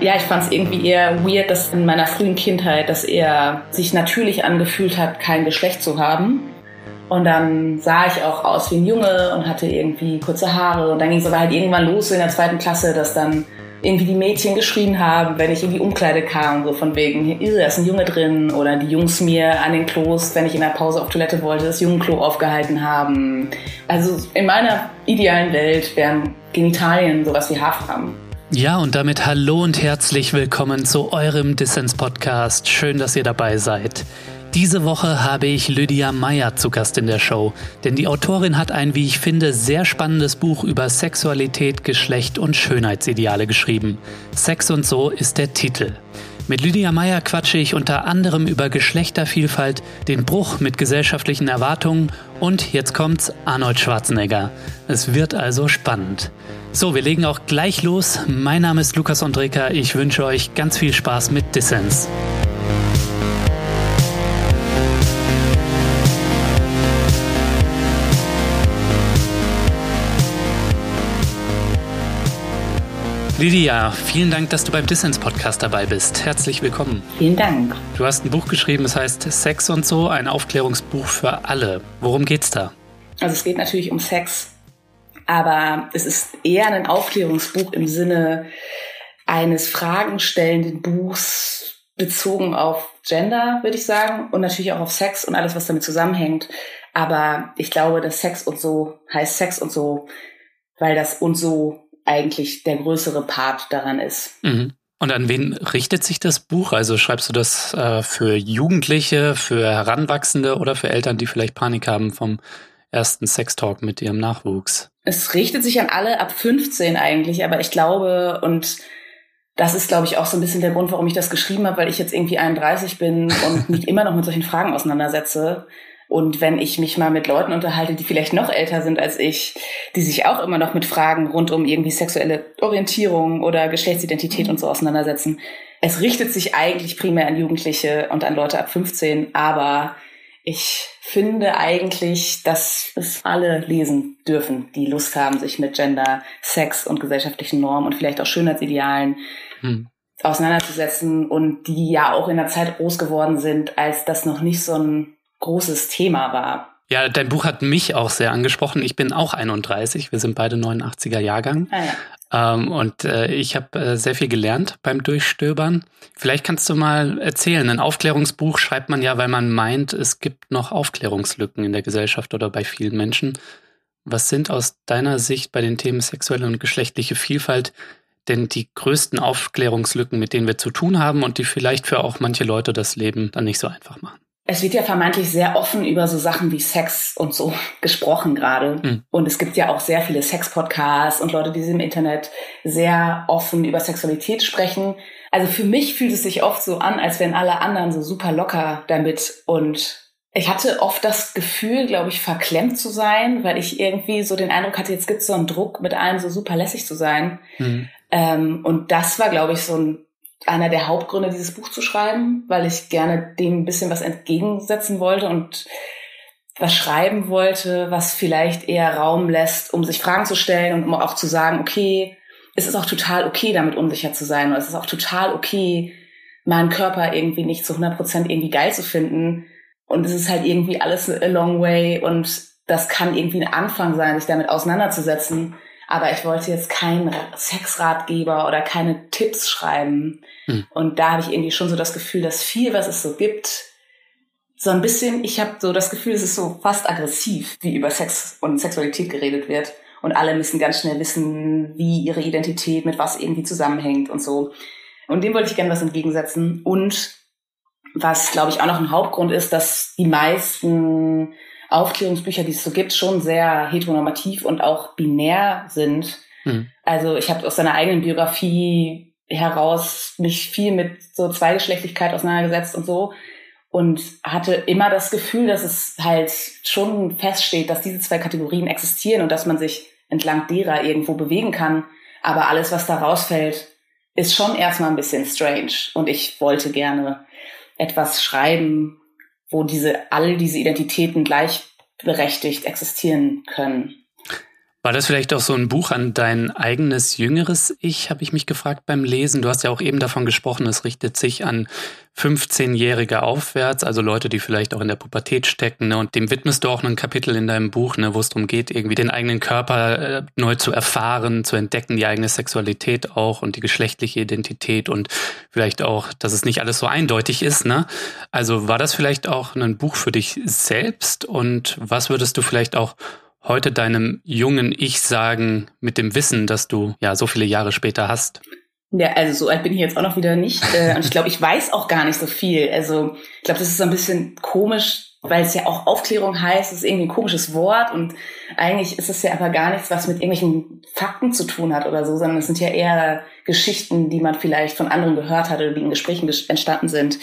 Ja, ich fand es irgendwie eher weird, dass in meiner frühen Kindheit, dass er sich natürlich angefühlt hat, kein Geschlecht zu haben. Und dann sah ich auch aus wie ein Junge und hatte irgendwie kurze Haare. Und dann ging es aber halt irgendwann los in der zweiten Klasse, dass dann irgendwie die Mädchen geschrien haben, wenn ich in die Umkleide kam, so von wegen, hier ist ein Junge drin. Oder die Jungs mir an den Klos, wenn ich in der Pause auf Toilette wollte, das Jungenklo aufgehalten haben. Also in meiner idealen Welt wären Genitalien sowas wie Haarfarben. Ja, und damit hallo und herzlich willkommen zu eurem Dissens-Podcast. Schön, dass ihr dabei seid. Diese Woche habe ich Lydia Meyer zu Gast in der Show, denn die Autorin hat ein, wie ich finde, sehr spannendes Buch über Sexualität, Geschlecht und Schönheitsideale geschrieben. Sex und so ist der Titel. Mit Lydia Meyer quatsche ich unter anderem über Geschlechtervielfalt, den Bruch mit gesellschaftlichen Erwartungen und jetzt kommt's Arnold Schwarzenegger. Es wird also spannend. So, wir legen auch gleich los. Mein Name ist Lukas Andreka. Ich wünsche euch ganz viel Spaß mit Dissens. Lydia, vielen Dank, dass du beim Dissens Podcast dabei bist. Herzlich willkommen. Vielen Dank. Du hast ein Buch geschrieben, das heißt Sex und so, ein Aufklärungsbuch für alle. Worum geht's da? Also es geht natürlich um Sex, aber es ist eher ein Aufklärungsbuch im Sinne eines fragenstellenden Buchs bezogen auf Gender, würde ich sagen, und natürlich auch auf Sex und alles, was damit zusammenhängt. Aber ich glaube, dass Sex und so heißt Sex und so, weil das und so eigentlich der größere Part daran ist. Mhm. Und an wen richtet sich das Buch? Also schreibst du das äh, für Jugendliche, für Heranwachsende oder für Eltern, die vielleicht Panik haben vom ersten Sextalk mit ihrem Nachwuchs? Es richtet sich an alle ab 15 eigentlich, aber ich glaube, und das ist, glaube ich, auch so ein bisschen der Grund, warum ich das geschrieben habe, weil ich jetzt irgendwie 31 bin und mich immer noch mit solchen Fragen auseinandersetze. Und wenn ich mich mal mit Leuten unterhalte, die vielleicht noch älter sind als ich, die sich auch immer noch mit Fragen rund um irgendwie sexuelle Orientierung oder Geschlechtsidentität und so auseinandersetzen, es richtet sich eigentlich primär an Jugendliche und an Leute ab 15, aber ich finde eigentlich, dass es alle lesen dürfen, die Lust haben, sich mit Gender, Sex und gesellschaftlichen Normen und vielleicht auch Schönheitsidealen hm. auseinanderzusetzen und die ja auch in der Zeit groß geworden sind, als das noch nicht so ein großes Thema war. Ja, dein Buch hat mich auch sehr angesprochen. Ich bin auch 31, wir sind beide 89er Jahrgang. Ah, ja. ähm, und äh, ich habe äh, sehr viel gelernt beim Durchstöbern. Vielleicht kannst du mal erzählen, ein Aufklärungsbuch schreibt man ja, weil man meint, es gibt noch Aufklärungslücken in der Gesellschaft oder bei vielen Menschen. Was sind aus deiner Sicht bei den Themen sexuelle und geschlechtliche Vielfalt denn die größten Aufklärungslücken, mit denen wir zu tun haben und die vielleicht für auch manche Leute das Leben dann nicht so einfach machen? Es wird ja vermeintlich sehr offen über so Sachen wie Sex und so gesprochen gerade. Mhm. Und es gibt ja auch sehr viele Sex-Podcasts und Leute, die im Internet sehr offen über Sexualität sprechen. Also für mich fühlt es sich oft so an, als wären alle anderen so super locker damit. Und ich hatte oft das Gefühl, glaube ich, verklemmt zu sein, weil ich irgendwie so den Eindruck hatte, jetzt gibt es so einen Druck, mit allen so super lässig zu sein. Mhm. Ähm, und das war, glaube ich, so ein einer der Hauptgründe, dieses Buch zu schreiben, weil ich gerne dem ein bisschen was entgegensetzen wollte und was schreiben wollte, was vielleicht eher Raum lässt, um sich Fragen zu stellen und um auch zu sagen, okay, es ist auch total okay, damit unsicher zu sein. Und es ist auch total okay, meinen Körper irgendwie nicht zu 100 Prozent irgendwie geil zu finden. Und es ist halt irgendwie alles a long way und das kann irgendwie ein Anfang sein, sich damit auseinanderzusetzen. Aber ich wollte jetzt keinen Sexratgeber oder keine Tipps schreiben. Hm. Und da habe ich irgendwie schon so das Gefühl, dass viel, was es so gibt, so ein bisschen, ich habe so das Gefühl, es ist so fast aggressiv, wie über Sex und Sexualität geredet wird. Und alle müssen ganz schnell wissen, wie ihre Identität mit was irgendwie zusammenhängt und so. Und dem wollte ich gerne was entgegensetzen. Und was, glaube ich, auch noch ein Hauptgrund ist, dass die meisten Aufklärungsbücher, die es so gibt, schon sehr heteronormativ und auch binär sind. Mhm. Also ich habe aus seiner eigenen Biografie heraus mich viel mit so Zweigeschlechtlichkeit auseinandergesetzt und so und hatte immer das Gefühl, dass es halt schon feststeht, dass diese zwei Kategorien existieren und dass man sich entlang derer irgendwo bewegen kann. Aber alles, was da rausfällt, ist schon erstmal ein bisschen strange. Und ich wollte gerne etwas schreiben, wo diese, all diese Identitäten gleichberechtigt existieren können. War das vielleicht auch so ein Buch an dein eigenes jüngeres Ich, habe ich mich gefragt beim Lesen? Du hast ja auch eben davon gesprochen, es richtet sich an 15-Jährige aufwärts, also Leute, die vielleicht auch in der Pubertät stecken. Ne? Und dem widmest du auch ein Kapitel in deinem Buch, ne, wo es darum geht, irgendwie den eigenen Körper äh, neu zu erfahren, zu entdecken, die eigene Sexualität auch und die geschlechtliche Identität und vielleicht auch, dass es nicht alles so eindeutig ist. Ne? Also war das vielleicht auch ein Buch für dich selbst? Und was würdest du vielleicht auch heute deinem jungen Ich sagen mit dem Wissen, das du ja so viele Jahre später hast? Ja, also so alt bin ich jetzt auch noch wieder nicht. Äh, und ich glaube, ich weiß auch gar nicht so viel. Also ich glaube, das ist so ein bisschen komisch, weil es ja auch Aufklärung heißt, es ist irgendwie ein komisches Wort und eigentlich ist es ja aber gar nichts, was mit irgendwelchen Fakten zu tun hat oder so, sondern es sind ja eher Geschichten, die man vielleicht von anderen gehört hat oder die in Gesprächen entstanden sind,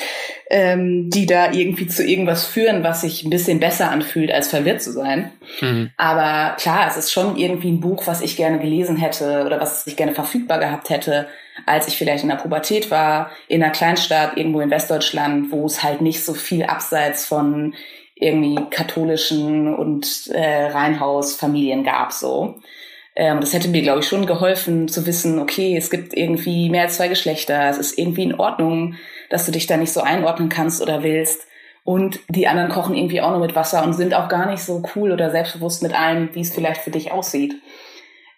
ähm, die da irgendwie zu irgendwas führen, was sich ein bisschen besser anfühlt, als verwirrt zu sein. Mhm. Aber klar, es ist schon irgendwie ein Buch, was ich gerne gelesen hätte oder was ich gerne verfügbar gehabt hätte, als ich vielleicht in der Pubertät war, in einer Kleinstadt irgendwo in Westdeutschland, wo es halt nicht so viel abseits von irgendwie katholischen und äh, Reihenhausfamilien gab so. Ähm, das hätte mir, glaube ich, schon geholfen zu wissen, okay, es gibt irgendwie mehr als zwei Geschlechter, es ist irgendwie in Ordnung, dass du dich da nicht so einordnen kannst oder willst. Und die anderen kochen irgendwie auch nur mit Wasser und sind auch gar nicht so cool oder selbstbewusst mit allem, wie es vielleicht für dich aussieht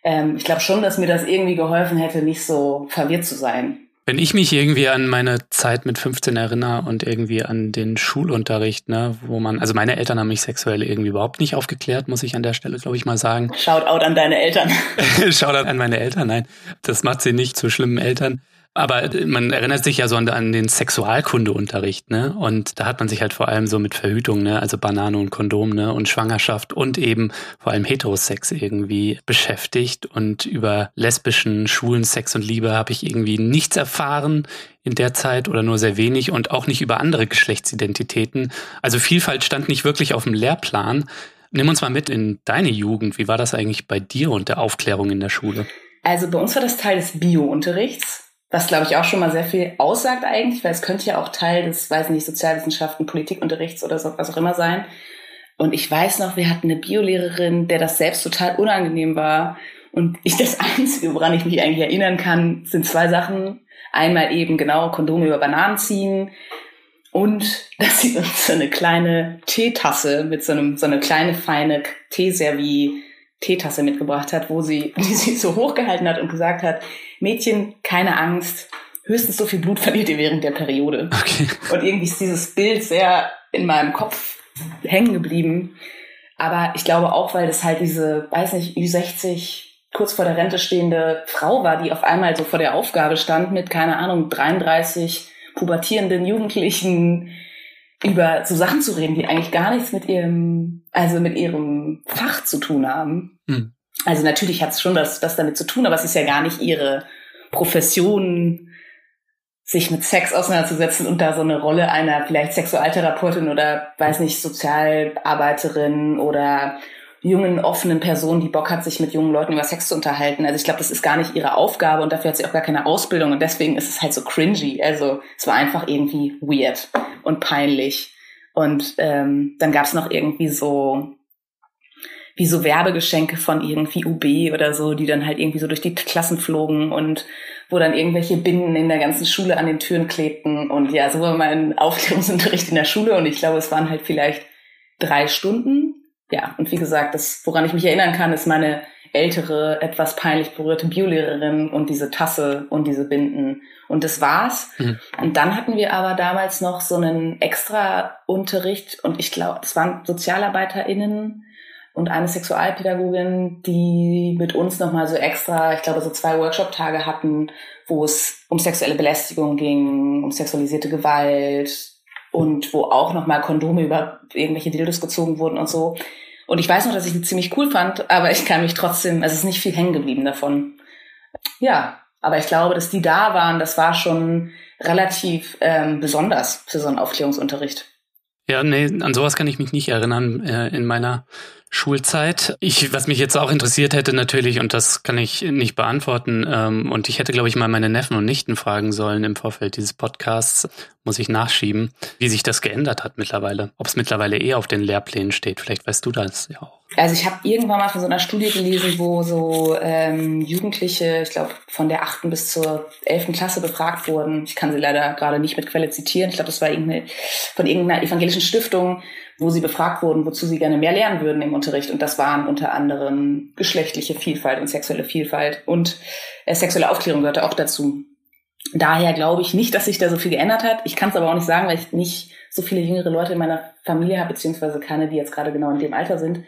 ähm, ich glaube schon, dass mir das irgendwie geholfen hätte, nicht so verwirrt zu sein. Wenn ich mich irgendwie an meine Zeit mit 15 erinnere und irgendwie an den Schulunterricht, ne, wo man, also meine Eltern haben mich sexuell irgendwie überhaupt nicht aufgeklärt, muss ich an der Stelle, glaube ich, mal sagen. Shoutout an deine Eltern. Shoutout an meine Eltern, nein. Das macht sie nicht zu schlimmen Eltern. Aber man erinnert sich ja so an, den Sexualkundeunterricht, ne? Und da hat man sich halt vor allem so mit Verhütung, ne? Also Banane und Kondom, ne? Und Schwangerschaft und eben vor allem Heterosex irgendwie beschäftigt. Und über lesbischen, schwulen Sex und Liebe habe ich irgendwie nichts erfahren in der Zeit oder nur sehr wenig und auch nicht über andere Geschlechtsidentitäten. Also Vielfalt stand nicht wirklich auf dem Lehrplan. Nimm uns mal mit in deine Jugend. Wie war das eigentlich bei dir und der Aufklärung in der Schule? Also bei uns war das Teil des Bio-Unterrichts. Was, glaube ich, auch schon mal sehr viel aussagt eigentlich, weil es könnte ja auch Teil des, weiß nicht, Sozialwissenschaften, Politikunterrichts oder so, was auch immer sein. Und ich weiß noch, wir hatten eine Biolehrerin, der das selbst total unangenehm war. Und ich das Einzige, woran ich mich eigentlich erinnern kann, sind zwei Sachen. Einmal eben genau Kondome über Bananen ziehen und dass sie uns so eine kleine Teetasse mit so einem, so eine kleine feine Teeservie Teetasse mitgebracht hat, wo sie, die sie so hochgehalten hat und gesagt hat, Mädchen, keine Angst, höchstens so viel Blut verliert ihr während der Periode. Okay. Und irgendwie ist dieses Bild sehr in meinem Kopf hängen geblieben. Aber ich glaube auch, weil das halt diese, weiß nicht, Ü60, kurz vor der Rente stehende Frau war, die auf einmal so vor der Aufgabe stand mit, keine Ahnung, 33 pubertierenden Jugendlichen über so Sachen zu reden, die eigentlich gar nichts mit ihrem, also mit ihrem Fach zu tun haben. Mhm. Also natürlich hat es schon das, das damit zu tun, aber es ist ja gar nicht ihre Profession, sich mit Sex auseinanderzusetzen und da so eine Rolle einer vielleicht Sexualtherapeutin oder weiß nicht, Sozialarbeiterin oder jungen, offenen Person, die Bock hat, sich mit jungen Leuten über Sex zu unterhalten. Also ich glaube, das ist gar nicht ihre Aufgabe und dafür hat sie auch gar keine Ausbildung und deswegen ist es halt so cringy. Also es war einfach irgendwie weird und peinlich. Und ähm, dann gab es noch irgendwie so wie so Werbegeschenke von irgendwie UB oder so, die dann halt irgendwie so durch die Klassen flogen und wo dann irgendwelche Binden in der ganzen Schule an den Türen klebten. Und ja, so war mein Aufklärungsunterricht in der Schule und ich glaube, es waren halt vielleicht drei Stunden. Ja, und wie gesagt, das, woran ich mich erinnern kann, ist meine ältere, etwas peinlich berührte Biolehrerin und diese Tasse und diese Binden. Und das war's. Mhm. Und dann hatten wir aber damals noch so einen extra Unterricht und ich glaube, es waren SozialarbeiterInnen, und eine Sexualpädagogin, die mit uns nochmal so extra, ich glaube, so zwei Workshop-Tage hatten, wo es um sexuelle Belästigung ging, um sexualisierte Gewalt und wo auch nochmal Kondome über irgendwelche Dildos gezogen wurden und so. Und ich weiß noch, dass ich die ziemlich cool fand, aber ich kann mich trotzdem, also es ist nicht viel hängen geblieben davon. Ja, aber ich glaube, dass die da waren, das war schon relativ ähm, besonders für so einen Aufklärungsunterricht. Ja, nee, an sowas kann ich mich nicht erinnern. Äh, in meiner Schulzeit. Ich, was mich jetzt auch interessiert hätte natürlich, und das kann ich nicht beantworten, ähm, und ich hätte, glaube ich, mal meine Neffen und Nichten fragen sollen im Vorfeld dieses Podcasts, muss ich nachschieben, wie sich das geändert hat mittlerweile. Ob es mittlerweile eher auf den Lehrplänen steht. Vielleicht weißt du das ja auch. Also ich habe irgendwann mal von so einer Studie gelesen, wo so ähm, Jugendliche, ich glaube von der achten bis zur elften Klasse befragt wurden. Ich kann sie leider gerade nicht mit Quelle zitieren. Ich glaube, das war irgendeine, von irgendeiner evangelischen Stiftung, wo sie befragt wurden, wozu sie gerne mehr lernen würden im Unterricht. Und das waren unter anderem geschlechtliche Vielfalt und sexuelle Vielfalt. Und äh, sexuelle Aufklärung gehörte auch dazu. Daher glaube ich nicht, dass sich da so viel geändert hat. Ich kann es aber auch nicht sagen, weil ich nicht so viele jüngere Leute in meiner Familie habe, beziehungsweise keine, die jetzt gerade genau in dem Alter sind.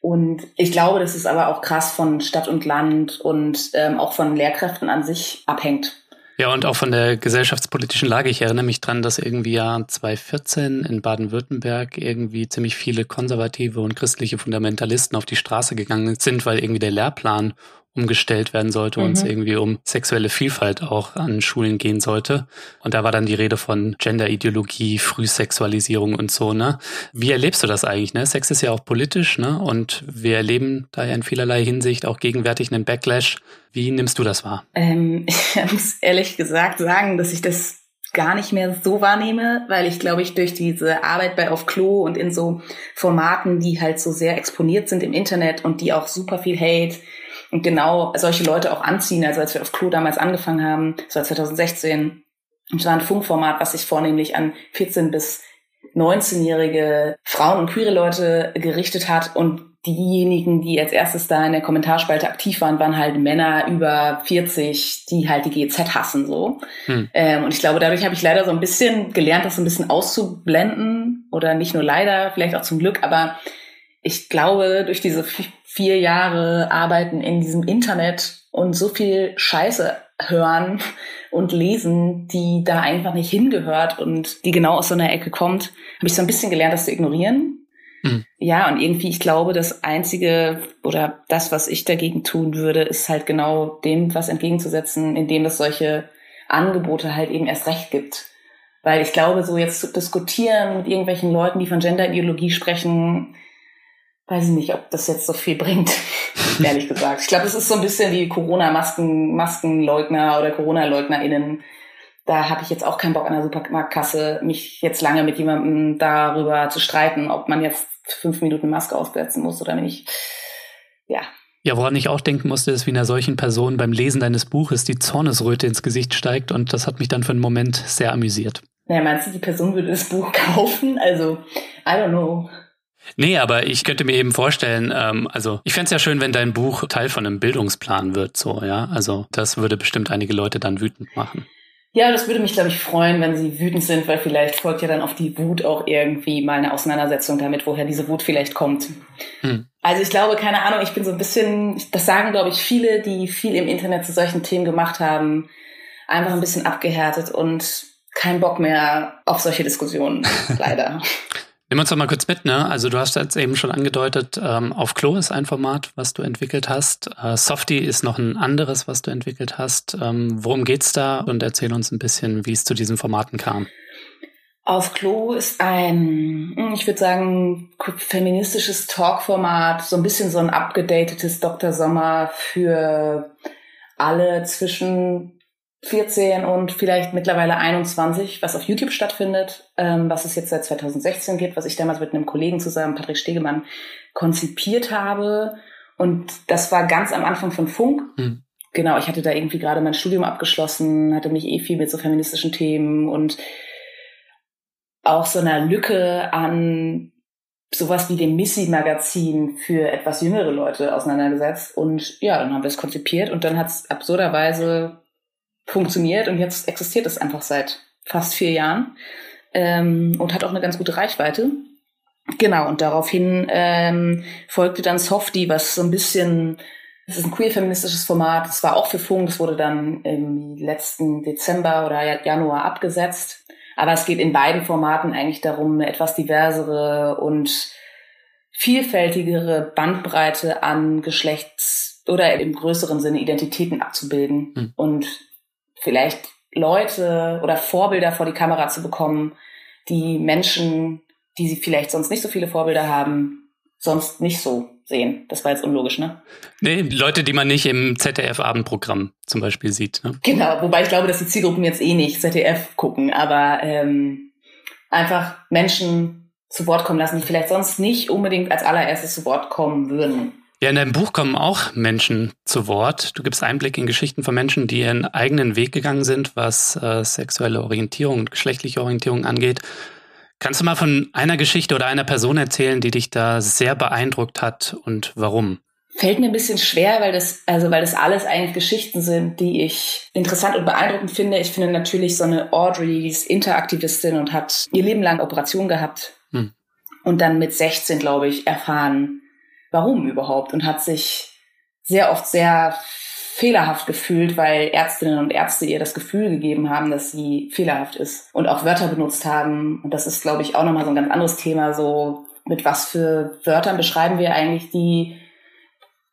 Und ich glaube, dass es aber auch krass von Stadt und Land und ähm, auch von Lehrkräften an sich abhängt. Ja, und auch von der gesellschaftspolitischen Lage. Ich erinnere mich dran, dass irgendwie ja 2014 in Baden-Württemberg irgendwie ziemlich viele konservative und christliche Fundamentalisten auf die Straße gegangen sind, weil irgendwie der Lehrplan umgestellt werden sollte mhm. und es irgendwie um sexuelle Vielfalt auch an Schulen gehen sollte. Und da war dann die Rede von Genderideologie, Frühsexualisierung und so, ne? Wie erlebst du das eigentlich, ne? Sex ist ja auch politisch, ne? Und wir erleben da ja in vielerlei Hinsicht auch gegenwärtig einen Backlash. Wie nimmst du das wahr? Ähm, ich muss ehrlich gesagt sagen, dass ich das gar nicht mehr so wahrnehme, weil ich glaube ich durch diese Arbeit bei Auf Klo und in so Formaten, die halt so sehr exponiert sind im Internet und die auch super viel Hate und genau solche Leute auch anziehen. Also als wir auf Klo damals angefangen haben, das war 2016, und es war ein Funkformat, was sich vornehmlich an 14 bis 19-jährige Frauen und queere Leute gerichtet hat und diejenigen, die als erstes da in der Kommentarspalte aktiv waren, waren halt Männer über 40, die halt die GZ hassen so. Hm. Ähm, und ich glaube, dadurch habe ich leider so ein bisschen gelernt, das so ein bisschen auszublenden oder nicht nur leider, vielleicht auch zum Glück, aber ich glaube, durch diese vier Jahre Arbeiten in diesem Internet und so viel Scheiße hören und lesen, die da einfach nicht hingehört und die genau aus so einer Ecke kommt, habe ich so ein bisschen gelernt, das zu ignorieren. Mhm. Ja, und irgendwie, ich glaube, das Einzige oder das, was ich dagegen tun würde, ist halt genau dem was entgegenzusetzen, indem es solche Angebote halt eben erst recht gibt. Weil ich glaube, so jetzt zu diskutieren mit irgendwelchen Leuten, die von Genderideologie sprechen, weiß ich nicht, ob das jetzt so viel bringt, ehrlich gesagt. Ich glaube, es ist so ein bisschen wie Corona-Masken, Maskenleugner oder Corona-LeugnerInnen. Da habe ich jetzt auch keinen Bock an der Supermarktkasse, mich jetzt lange mit jemandem darüber zu streiten, ob man jetzt fünf Minuten Maske aufsetzen muss oder nicht. Ja. Ja, woran ich auch denken musste, ist, wie einer solchen Person beim Lesen deines Buches die Zornesröte ins Gesicht steigt und das hat mich dann für einen Moment sehr amüsiert. Naja, meinst du, die Person würde das Buch kaufen? Also, I don't know. Nee, aber ich könnte mir eben vorstellen, ähm, also ich fände es ja schön, wenn dein Buch Teil von einem Bildungsplan wird, so, ja. Also das würde bestimmt einige Leute dann wütend machen. Ja, das würde mich, glaube ich, freuen, wenn sie wütend sind, weil vielleicht folgt ja dann auf die Wut auch irgendwie mal eine Auseinandersetzung damit, woher diese Wut vielleicht kommt. Hm. Also ich glaube, keine Ahnung, ich bin so ein bisschen, das sagen, glaube ich, viele, die viel im Internet zu solchen Themen gemacht haben, einfach ein bisschen abgehärtet und kein Bock mehr auf solche Diskussionen, leider. Nimm uns doch mal kurz mit, ne? Also du hast jetzt eben schon angedeutet, ähm, auf Klo ist ein Format, was du entwickelt hast. Äh, Softy ist noch ein anderes, was du entwickelt hast. Ähm, worum geht's da? Und erzähl uns ein bisschen, wie es zu diesen Formaten kam. Auf Klo ist ein, ich würde sagen, feministisches Talkformat, so ein bisschen so ein abgedatetes Dr. Sommer für alle zwischen 14 und vielleicht mittlerweile 21, was auf YouTube stattfindet, ähm, was es jetzt seit 2016 gibt, was ich damals mit einem Kollegen zusammen, Patrick Stegemann, konzipiert habe. Und das war ganz am Anfang von Funk. Mhm. Genau, ich hatte da irgendwie gerade mein Studium abgeschlossen, hatte mich eh viel mit so feministischen Themen und auch so einer Lücke an sowas wie dem Missy-Magazin für etwas jüngere Leute auseinandergesetzt. Und ja, dann haben wir es konzipiert und dann hat es absurderweise funktioniert und jetzt existiert es einfach seit fast vier Jahren ähm, und hat auch eine ganz gute Reichweite. Genau, und daraufhin ähm, folgte dann Softy, was so ein bisschen, das ist ein queer-feministisches Format, das war auch für Funk, das wurde dann im letzten Dezember oder Januar abgesetzt. Aber es geht in beiden Formaten eigentlich darum, eine etwas diversere und vielfältigere Bandbreite an Geschlechts- oder im größeren Sinne Identitäten abzubilden. Mhm. Und vielleicht Leute oder Vorbilder vor die Kamera zu bekommen, die Menschen, die sie vielleicht sonst nicht so viele Vorbilder haben, sonst nicht so sehen. Das war jetzt unlogisch, ne? Nee, Leute, die man nicht im ZDF-Abendprogramm zum Beispiel sieht. Ne? Genau, wobei ich glaube, dass die Zielgruppen jetzt eh nicht ZDF gucken, aber ähm, einfach Menschen zu Wort kommen lassen, die vielleicht sonst nicht unbedingt als allererstes zu Wort kommen würden. Ja, in deinem Buch kommen auch Menschen zu Wort. Du gibst Einblick in Geschichten von Menschen, die ihren eigenen Weg gegangen sind, was äh, sexuelle Orientierung und geschlechtliche Orientierung angeht. Kannst du mal von einer Geschichte oder einer Person erzählen, die dich da sehr beeindruckt hat und warum? Fällt mir ein bisschen schwer, weil das, also weil das alles eigentlich Geschichten sind, die ich interessant und beeindruckend finde. Ich finde natürlich so eine Audrey, die ist Interaktivistin und hat ihr Leben lang Operationen gehabt hm. und dann mit 16, glaube ich, erfahren, warum überhaupt und hat sich sehr oft sehr fehlerhaft gefühlt, weil Ärztinnen und Ärzte ihr das Gefühl gegeben haben, dass sie fehlerhaft ist und auch Wörter benutzt haben. Und das ist, glaube ich, auch nochmal so ein ganz anderes Thema, so mit was für Wörtern beschreiben wir eigentlich die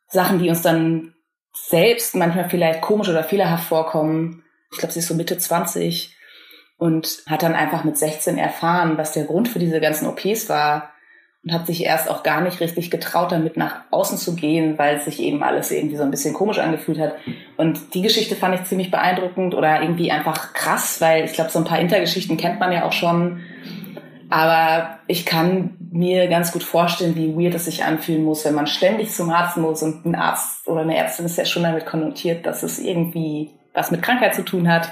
Sachen, die uns dann selbst manchmal vielleicht komisch oder fehlerhaft vorkommen. Ich glaube, sie ist so Mitte 20 und hat dann einfach mit 16 erfahren, was der Grund für diese ganzen OPs war und hat sich erst auch gar nicht richtig getraut, damit nach außen zu gehen, weil sich eben alles irgendwie so ein bisschen komisch angefühlt hat. Und die Geschichte fand ich ziemlich beeindruckend oder irgendwie einfach krass, weil ich glaube, so ein paar Intergeschichten kennt man ja auch schon. Aber ich kann mir ganz gut vorstellen, wie weird es sich anfühlen muss, wenn man ständig zum Arzt muss und ein Arzt oder eine Ärztin ist ja schon damit konnotiert, dass es irgendwie was mit Krankheit zu tun hat.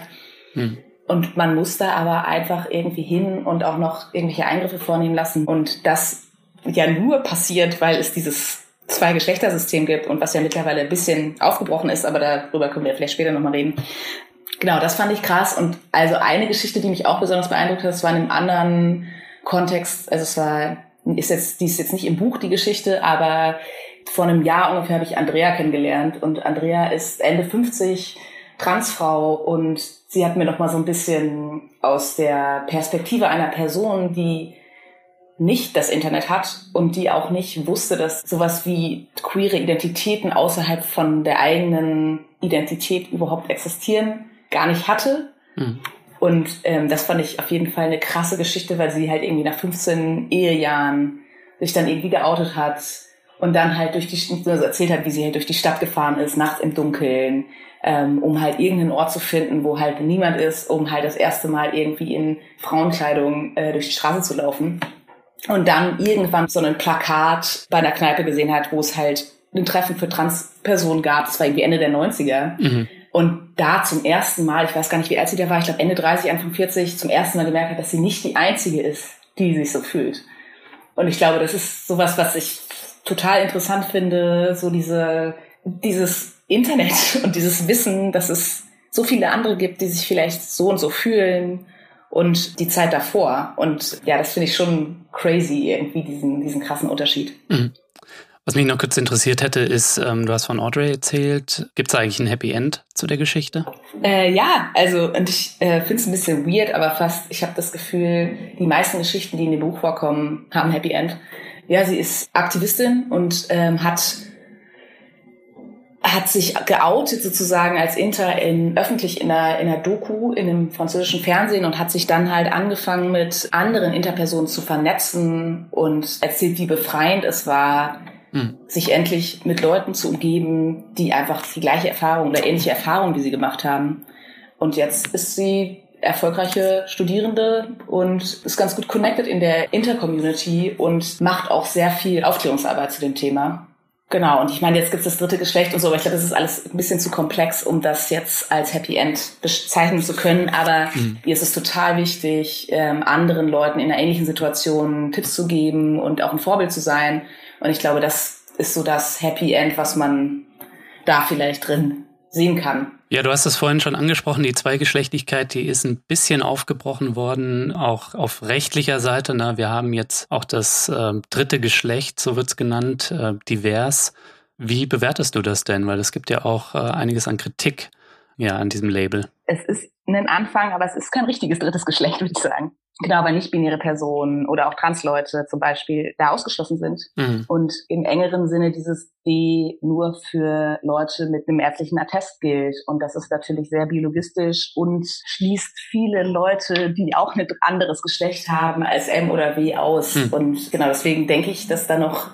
Hm. Und man muss da aber einfach irgendwie hin und auch noch irgendwelche Eingriffe vornehmen lassen. Und das ja nur passiert, weil es dieses Zwei-Geschlechtersystem gibt und was ja mittlerweile ein bisschen aufgebrochen ist, aber darüber können wir vielleicht später nochmal reden. Genau, das fand ich krass. Und also eine Geschichte, die mich auch besonders beeindruckt hat, das war in einem anderen Kontext, also es war, ist jetzt, die ist jetzt nicht im Buch die Geschichte, aber vor einem Jahr ungefähr habe ich Andrea kennengelernt und Andrea ist Ende 50, Transfrau und sie hat mir noch mal so ein bisschen aus der Perspektive einer Person, die nicht das Internet hat und die auch nicht wusste, dass sowas wie queere Identitäten außerhalb von der eigenen Identität überhaupt existieren, gar nicht hatte. Mhm. Und ähm, das fand ich auf jeden Fall eine krasse Geschichte, weil sie halt irgendwie nach 15 Ehejahren sich dann irgendwie geoutet hat und dann halt durch die also erzählt hat, wie sie halt durch die Stadt gefahren ist, nachts im Dunkeln, ähm, um halt irgendeinen Ort zu finden, wo halt niemand ist, um halt das erste Mal irgendwie in Frauenkleidung äh, durch die Straße zu laufen und dann irgendwann so ein Plakat bei einer Kneipe gesehen hat, wo es halt ein Treffen für Transpersonen gab. Das war irgendwie Ende der 90er. Mhm. Und da zum ersten Mal, ich weiß gar nicht, wie alt sie da war, ich glaube Ende 30, Anfang 40, zum ersten Mal gemerkt hat, dass sie nicht die Einzige ist, die sich so fühlt. Und ich glaube, das ist sowas, was ich total interessant finde, so diese, dieses Internet und dieses Wissen, dass es so viele andere gibt, die sich vielleicht so und so fühlen und die Zeit davor. Und ja, das finde ich schon crazy, irgendwie diesen, diesen krassen Unterschied. Mhm. Was mich noch kurz interessiert hätte, ist, ähm, du hast von Audrey erzählt. Gibt es eigentlich ein Happy End zu der Geschichte? Äh, ja, also und ich äh, finde es ein bisschen weird, aber fast, ich habe das Gefühl, die meisten Geschichten, die in dem Buch vorkommen, haben Happy End. Ja, sie ist Aktivistin und ähm, hat hat sich geoutet sozusagen als Inter in, öffentlich in einer, in einer Doku in einem französischen Fernsehen und hat sich dann halt angefangen mit anderen Interpersonen zu vernetzen und erzählt, wie befreiend es war, mhm. sich endlich mit Leuten zu umgeben, die einfach die gleiche Erfahrung oder ähnliche Erfahrungen wie sie gemacht haben. Und jetzt ist sie erfolgreiche Studierende und ist ganz gut connected in der Intercommunity und macht auch sehr viel Aufklärungsarbeit zu dem Thema. Genau, und ich meine, jetzt gibt es das dritte Geschlecht und so, aber ich glaube, das ist alles ein bisschen zu komplex, um das jetzt als Happy End bezeichnen zu können. Aber mhm. mir ist es total wichtig, ähm, anderen Leuten in einer ähnlichen Situation Tipps zu geben und auch ein Vorbild zu sein. Und ich glaube, das ist so das Happy End, was man da vielleicht drin sehen kann. Ja, du hast es vorhin schon angesprochen, die Zweigeschlechtigkeit, die ist ein bisschen aufgebrochen worden, auch auf rechtlicher Seite. Na, wir haben jetzt auch das äh, dritte Geschlecht, so wird's genannt, äh, divers. Wie bewertest du das denn? Weil es gibt ja auch äh, einiges an Kritik ja, an diesem Label. Es ist ein Anfang, aber es ist kein richtiges drittes Geschlecht, würde ich sagen genau, weil nicht-binäre Personen oder auch Transleute zum Beispiel da ausgeschlossen sind. Mhm. Und im engeren Sinne dieses D nur für Leute mit einem ärztlichen Attest gilt. Und das ist natürlich sehr biologistisch und schließt viele Leute, die auch ein anderes Geschlecht haben als M oder W aus. Mhm. Und genau deswegen denke ich, dass da noch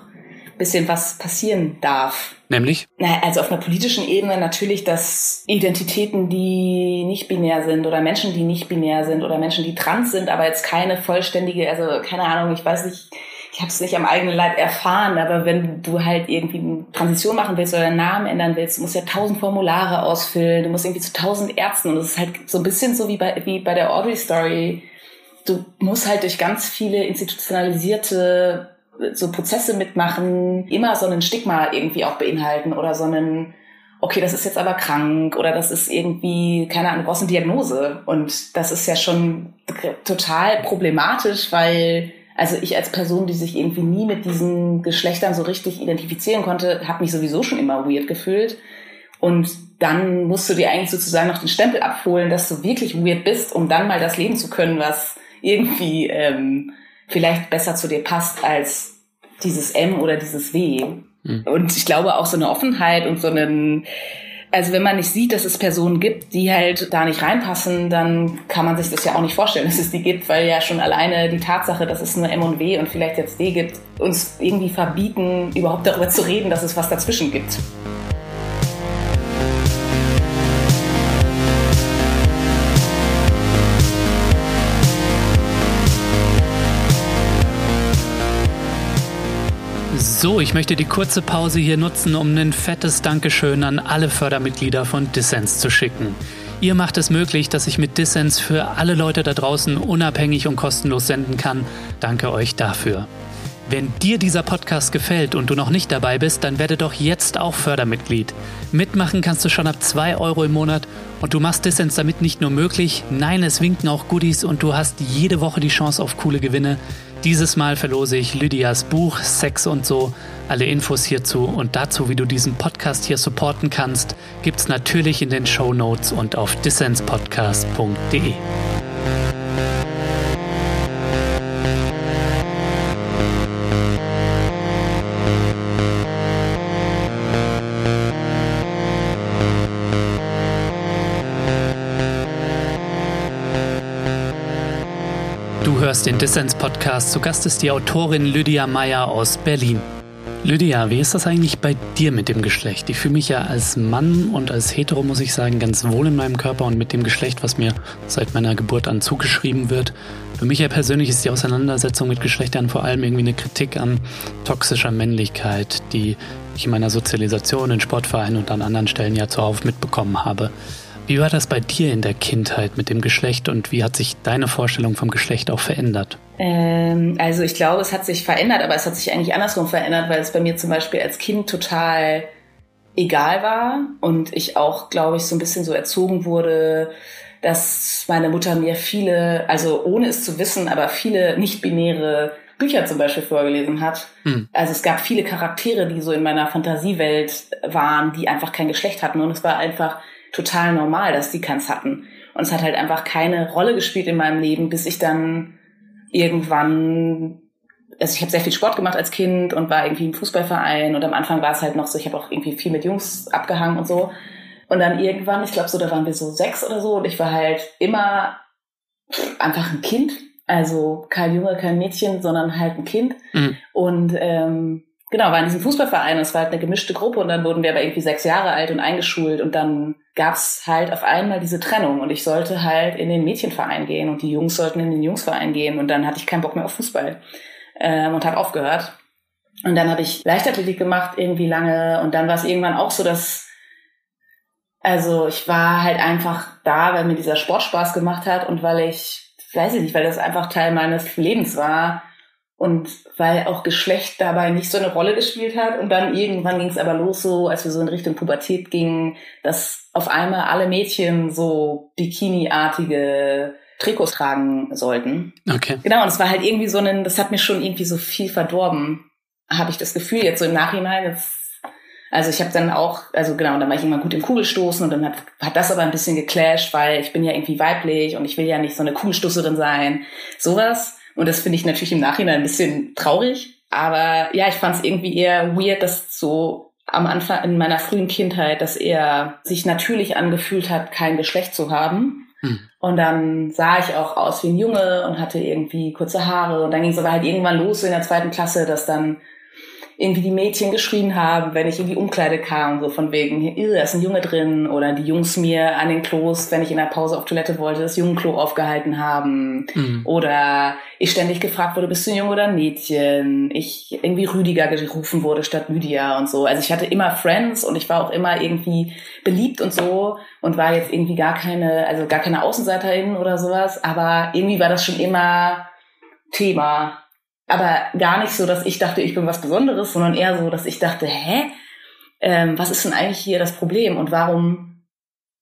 bisschen was passieren darf. Nämlich? Also auf einer politischen Ebene natürlich, dass Identitäten, die nicht binär sind oder Menschen, die nicht binär sind oder Menschen, die trans sind, aber jetzt keine vollständige, also keine Ahnung, ich weiß nicht, ich habe es nicht am eigenen Leib erfahren, aber wenn du halt irgendwie eine Transition machen willst oder deinen Namen ändern willst, du musst ja tausend Formulare ausfüllen, du musst irgendwie zu tausend Ärzten und das ist halt so ein bisschen so wie bei, wie bei der Audrey Story. Du musst halt durch ganz viele institutionalisierte so Prozesse mitmachen, immer so einen Stigma irgendwie auch beinhalten oder so einen okay, das ist jetzt aber krank oder das ist irgendwie, keine Ahnung, du brauchst eine Diagnose. Und das ist ja schon total problematisch, weil also ich als Person, die sich irgendwie nie mit diesen Geschlechtern so richtig identifizieren konnte, habe mich sowieso schon immer weird gefühlt. Und dann musst du dir eigentlich sozusagen noch den Stempel abholen, dass du wirklich weird bist, um dann mal das leben zu können, was irgendwie ähm, vielleicht besser zu dir passt als dieses M oder dieses W. Mhm. Und ich glaube auch so eine Offenheit und so einen also wenn man nicht sieht, dass es Personen gibt, die halt da nicht reinpassen, dann kann man sich das ja auch nicht vorstellen, dass es die gibt, weil ja schon alleine die Tatsache, dass es nur M und W und vielleicht jetzt D gibt, uns irgendwie verbieten, überhaupt darüber zu reden, dass es was dazwischen gibt. So, ich möchte die kurze Pause hier nutzen, um ein fettes Dankeschön an alle Fördermitglieder von Dissens zu schicken. Ihr macht es möglich, dass ich mit Dissens für alle Leute da draußen unabhängig und kostenlos senden kann. Danke euch dafür. Wenn dir dieser Podcast gefällt und du noch nicht dabei bist, dann werde doch jetzt auch Fördermitglied. Mitmachen kannst du schon ab 2 Euro im Monat und du machst Dissens damit nicht nur möglich, nein, es winken auch Goodies und du hast jede Woche die Chance auf coole Gewinne. Dieses Mal verlose ich Lydias Buch Sex und so. Alle Infos hierzu und dazu, wie du diesen Podcast hier supporten kannst, gibt's natürlich in den Show Notes und auf dissenspodcast.de. hörst den Dissens-Podcast. Zu Gast ist die Autorin Lydia Meyer aus Berlin. Lydia, wie ist das eigentlich bei dir mit dem Geschlecht? Ich fühle mich ja als Mann und als Hetero, muss ich sagen, ganz wohl in meinem Körper und mit dem Geschlecht, was mir seit meiner Geburt an zugeschrieben wird. Für mich ja persönlich ist die Auseinandersetzung mit Geschlechtern vor allem irgendwie eine Kritik an toxischer Männlichkeit, die ich in meiner Sozialisation in Sportvereinen und an anderen Stellen ja zuhauf mitbekommen habe. Wie war das bei dir in der Kindheit mit dem Geschlecht und wie hat sich deine Vorstellung vom Geschlecht auch verändert? Ähm, also ich glaube, es hat sich verändert, aber es hat sich eigentlich andersrum verändert, weil es bei mir zum Beispiel als Kind total egal war und ich auch, glaube ich, so ein bisschen so erzogen wurde, dass meine Mutter mir viele, also ohne es zu wissen, aber viele nicht-binäre Bücher zum Beispiel vorgelesen hat. Hm. Also es gab viele Charaktere, die so in meiner Fantasiewelt waren, die einfach kein Geschlecht hatten und es war einfach total normal, dass die keins hatten. Und es hat halt einfach keine Rolle gespielt in meinem Leben, bis ich dann irgendwann, also ich habe sehr viel Sport gemacht als Kind und war irgendwie im Fußballverein und am Anfang war es halt noch so, ich habe auch irgendwie viel mit Jungs abgehangen und so. Und dann irgendwann, ich glaube so, da waren wir so sechs oder so und ich war halt immer einfach ein Kind. Also kein Junge, kein Mädchen, sondern halt ein Kind. Mhm. Und ähm, genau, war in diesem Fußballverein und es war halt eine gemischte Gruppe und dann wurden wir aber irgendwie sechs Jahre alt und eingeschult und dann gab's halt auf einmal diese Trennung und ich sollte halt in den Mädchenverein gehen und die Jungs sollten in den Jungsverein gehen und dann hatte ich keinen Bock mehr auf Fußball ähm, und habe aufgehört. Und dann habe ich Leichtathletik gemacht irgendwie lange und dann war es irgendwann auch so, dass also ich war halt einfach da, weil mir dieser Sport Spaß gemacht hat und weil ich, weiß ich nicht, weil das einfach Teil meines Lebens war und weil auch Geschlecht dabei nicht so eine Rolle gespielt hat. Und dann irgendwann ging es aber los, so als wir so in Richtung Pubertät gingen, dass auf einmal alle Mädchen so Bikini-artige Trikots tragen sollten. Okay. Genau, und es war halt irgendwie so ein, das hat mir schon irgendwie so viel verdorben, habe ich das Gefühl, jetzt so im Nachhinein. Jetzt, also ich habe dann auch, also genau, dann war ich immer gut im Kugelstoßen und dann hat, hat das aber ein bisschen geclasht, weil ich bin ja irgendwie weiblich und ich will ja nicht so eine Kugelstoßerin sein. Sowas. Und das finde ich natürlich im Nachhinein ein bisschen traurig. Aber ja, ich fand es irgendwie eher weird, dass so am Anfang in meiner frühen Kindheit, dass er sich natürlich angefühlt hat, kein Geschlecht zu haben. Hm. Und dann sah ich auch aus wie ein Junge und hatte irgendwie kurze Haare. Und dann ging es aber halt irgendwann los in der zweiten Klasse, dass dann irgendwie die Mädchen geschrien haben, wenn ich in die Umkleide kam, so von wegen, da ist ein Junge drin oder die Jungs mir an den Klos, wenn ich in der Pause auf Toilette wollte, das Jungenklo aufgehalten haben mhm. oder ich ständig gefragt wurde, bist du ein Junge oder ein Mädchen? Ich irgendwie Rüdiger gerufen wurde statt Lydia und so. Also ich hatte immer Friends und ich war auch immer irgendwie beliebt und so und war jetzt irgendwie gar keine, also gar keine Außenseiterin oder sowas, aber irgendwie war das schon immer Thema aber gar nicht so, dass ich dachte, ich bin was Besonderes, sondern eher so, dass ich dachte, hä, ähm, was ist denn eigentlich hier das Problem und warum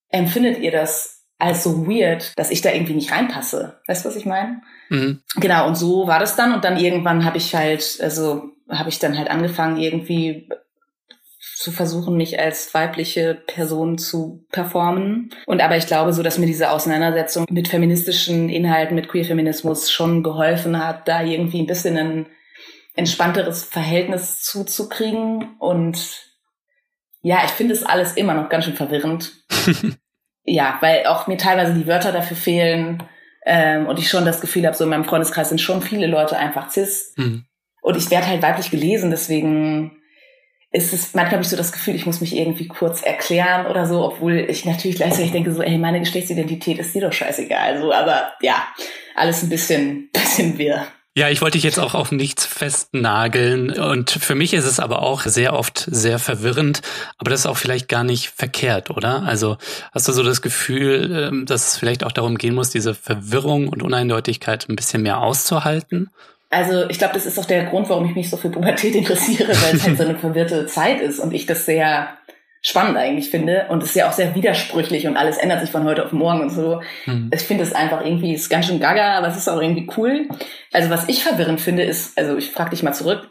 empfindet ihr das als so weird, dass ich da irgendwie nicht reinpasse? Weißt du, was ich meine? Mhm. Genau, und so war das dann und dann irgendwann habe ich halt, also habe ich dann halt angefangen, irgendwie zu versuchen, mich als weibliche Person zu performen. Und aber ich glaube so, dass mir diese Auseinandersetzung mit feministischen Inhalten, mit Queer-Feminismus schon geholfen hat, da irgendwie ein bisschen ein entspannteres Verhältnis zuzukriegen. Und ja, ich finde es alles immer noch ganz schön verwirrend. ja, weil auch mir teilweise die Wörter dafür fehlen. Ähm, und ich schon das Gefühl habe, so in meinem Freundeskreis sind schon viele Leute einfach cis. Mhm. Und ich werde halt weiblich gelesen, deswegen ist es manchmal habe ich so das Gefühl, ich muss mich irgendwie kurz erklären oder so, obwohl ich natürlich gleichzeitig denke so, ey, meine Geschlechtsidentität ist dir doch scheißegal. Also, aber ja, alles ein bisschen, bisschen wirr. Ja, ich wollte dich jetzt auch auf nichts festnageln und für mich ist es aber auch sehr oft sehr verwirrend, aber das ist auch vielleicht gar nicht verkehrt, oder? Also hast du so das Gefühl, ähm, dass es vielleicht auch darum gehen muss, diese Verwirrung und Uneindeutigkeit ein bisschen mehr auszuhalten? Also ich glaube, das ist auch der Grund, warum ich mich so für Pubertät interessiere, weil es halt so eine verwirrte Zeit ist und ich das sehr spannend eigentlich finde und es ist ja auch sehr widersprüchlich und alles ändert sich von heute auf morgen und so. Mhm. Ich finde es einfach irgendwie, ist ganz schön gaga, aber es ist auch irgendwie cool. Also was ich verwirrend finde ist, also ich frage dich mal zurück,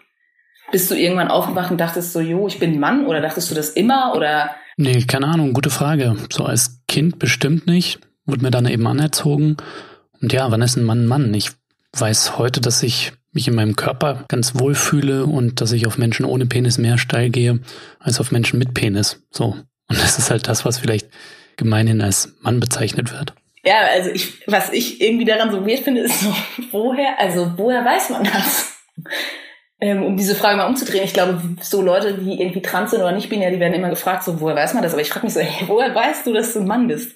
bist du irgendwann aufgewacht und dachtest so, jo, ich bin ein Mann oder dachtest du das immer oder? Nee, keine Ahnung, gute Frage. So als Kind bestimmt nicht, wurde mir dann eben anerzogen. Und ja, wann ist ein Mann ein Mann? Ich weiß heute, dass ich mich in meinem Körper ganz wohl fühle und dass ich auf Menschen ohne Penis mehr steil gehe als auf Menschen mit Penis. So. Und das ist halt das, was vielleicht gemeinhin als Mann bezeichnet wird. Ja, also ich, was ich irgendwie daran so weird finde, ist so, woher, also woher weiß man das? Ähm, um diese Frage mal umzudrehen, ich glaube, so Leute, die irgendwie trans sind oder nicht binär, die werden immer gefragt, so, woher weiß man das? Aber ich frage mich so, hey, woher weißt du, dass du ein Mann bist?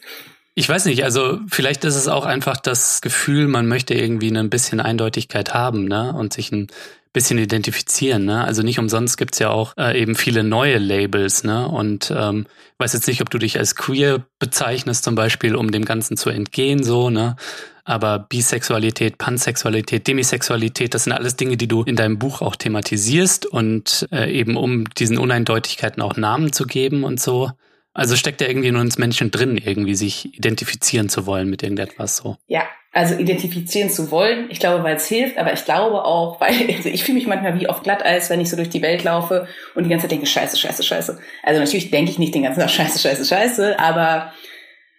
Ich weiß nicht, also vielleicht ist es auch einfach das Gefühl, man möchte irgendwie ein bisschen Eindeutigkeit haben, ne? Und sich ein bisschen identifizieren, ne? Also nicht umsonst gibt's ja auch äh, eben viele neue Labels, ne? Und ähm, weiß jetzt nicht, ob du dich als queer bezeichnest, zum Beispiel, um dem Ganzen zu entgehen, so, ne? Aber Bisexualität, Pansexualität, Demisexualität, das sind alles Dinge, die du in deinem Buch auch thematisierst und äh, eben um diesen Uneindeutigkeiten auch Namen zu geben und so. Also steckt ja irgendwie in uns Menschen drin, irgendwie sich identifizieren zu wollen mit irgendetwas so. Ja, also identifizieren zu wollen, ich glaube, weil es hilft, aber ich glaube auch, weil also ich fühle mich manchmal wie auf Glatteis, wenn ich so durch die Welt laufe und die ganze Zeit denke, scheiße, scheiße, scheiße. Also natürlich denke ich nicht den ganzen Tag scheiße, scheiße, scheiße, aber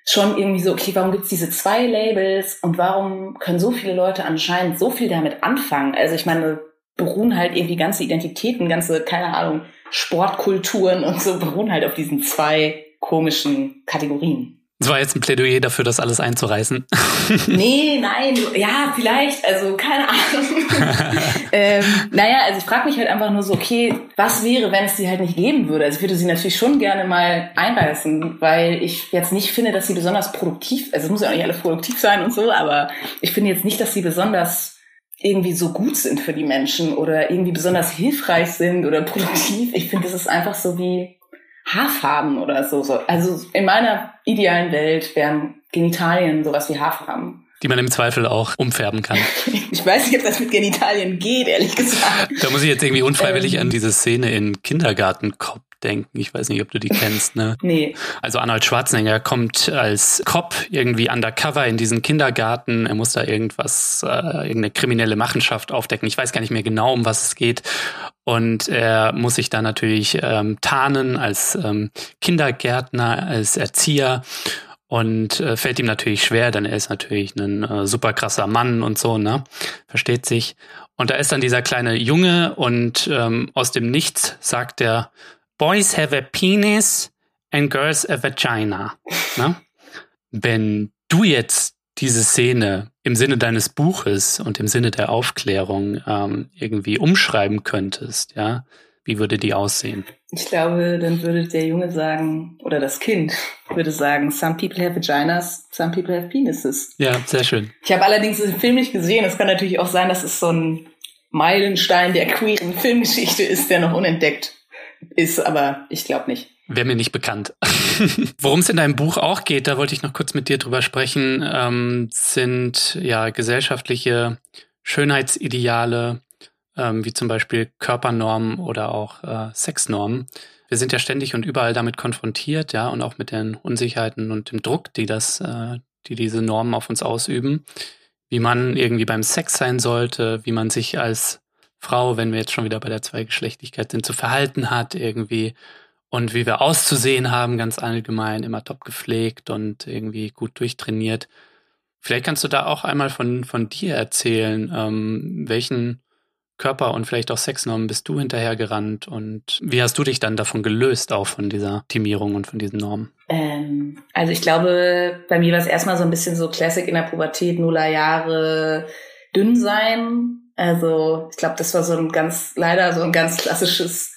schon irgendwie so, okay, warum gibt's diese zwei Labels und warum können so viele Leute anscheinend so viel damit anfangen? Also ich meine, beruhen halt irgendwie ganze Identitäten, ganze, keine Ahnung, Sportkulturen und so beruhen halt auf diesen zwei komischen Kategorien. Das war jetzt ein Plädoyer dafür, das alles einzureißen. nee, nein, ja, vielleicht, also keine Ahnung. ähm, naja, also ich frage mich halt einfach nur so, okay, was wäre, wenn es sie halt nicht geben würde? Also ich würde sie natürlich schon gerne mal einreißen, weil ich jetzt nicht finde, dass sie besonders produktiv, also es muss ja auch nicht alle produktiv sein und so, aber ich finde jetzt nicht, dass sie besonders irgendwie so gut sind für die Menschen oder irgendwie besonders hilfreich sind oder produktiv. Ich finde, das ist einfach so wie Haarfarben oder so. Also in meiner idealen Welt wären Genitalien sowas wie Haarfarben. Die man im Zweifel auch umfärben kann. ich weiß nicht, ob das mit Genitalien geht, ehrlich gesagt. Da muss ich jetzt irgendwie unfreiwillig ähm, an diese Szene in Kindergarten denken. Ich weiß nicht, ob du die kennst, ne? Nee. Also Arnold Schwarzenegger kommt als Cop irgendwie undercover in diesen Kindergarten. Er muss da irgendwas, äh, irgendeine kriminelle Machenschaft aufdecken. Ich weiß gar nicht mehr genau, um was es geht. Und er muss sich da natürlich ähm, tarnen als ähm, Kindergärtner, als Erzieher. Und äh, fällt ihm natürlich schwer, denn er ist natürlich ein äh, super krasser Mann und so, ne? Versteht sich. Und da ist dann dieser kleine Junge und ähm, aus dem Nichts sagt er, Boys have a penis and girls a vagina. Ne? Wenn du jetzt diese Szene im Sinne deines Buches und im Sinne der Aufklärung ähm, irgendwie umschreiben könntest, ja, Wie würde die aussehen? Ich glaube, dann würde der Junge sagen, oder das Kind würde sagen, some people have vaginas, some people have penises. Ja, sehr schön. Ich habe allerdings den Film nicht gesehen. Es kann natürlich auch sein, dass es so ein Meilenstein der queeren Filmgeschichte ist, der noch unentdeckt ist, aber ich glaube nicht. Wäre mir nicht bekannt. Worum es in deinem Buch auch geht, da wollte ich noch kurz mit dir drüber sprechen, ähm, sind ja gesellschaftliche Schönheitsideale, ähm, wie zum Beispiel Körpernormen oder auch äh, Sexnormen. Wir sind ja ständig und überall damit konfrontiert, ja, und auch mit den Unsicherheiten und dem Druck, die das, äh, die diese Normen auf uns ausüben, wie man irgendwie beim Sex sein sollte, wie man sich als Frau, wenn wir jetzt schon wieder bei der Zweigeschlechtigkeit sind, zu verhalten hat irgendwie und wie wir auszusehen haben, ganz allgemein, immer top gepflegt und irgendwie gut durchtrainiert. Vielleicht kannst du da auch einmal von, von dir erzählen, ähm, welchen Körper und vielleicht auch Sexnormen bist du hinterhergerannt und wie hast du dich dann davon gelöst, auch von dieser Optimierung und von diesen Normen? Ähm, also ich glaube, bei mir war es erstmal so ein bisschen so Classic in der Pubertät, Nuller Jahre, dünn sein. Also ich glaube, das war so ein ganz, leider so ein ganz klassisches,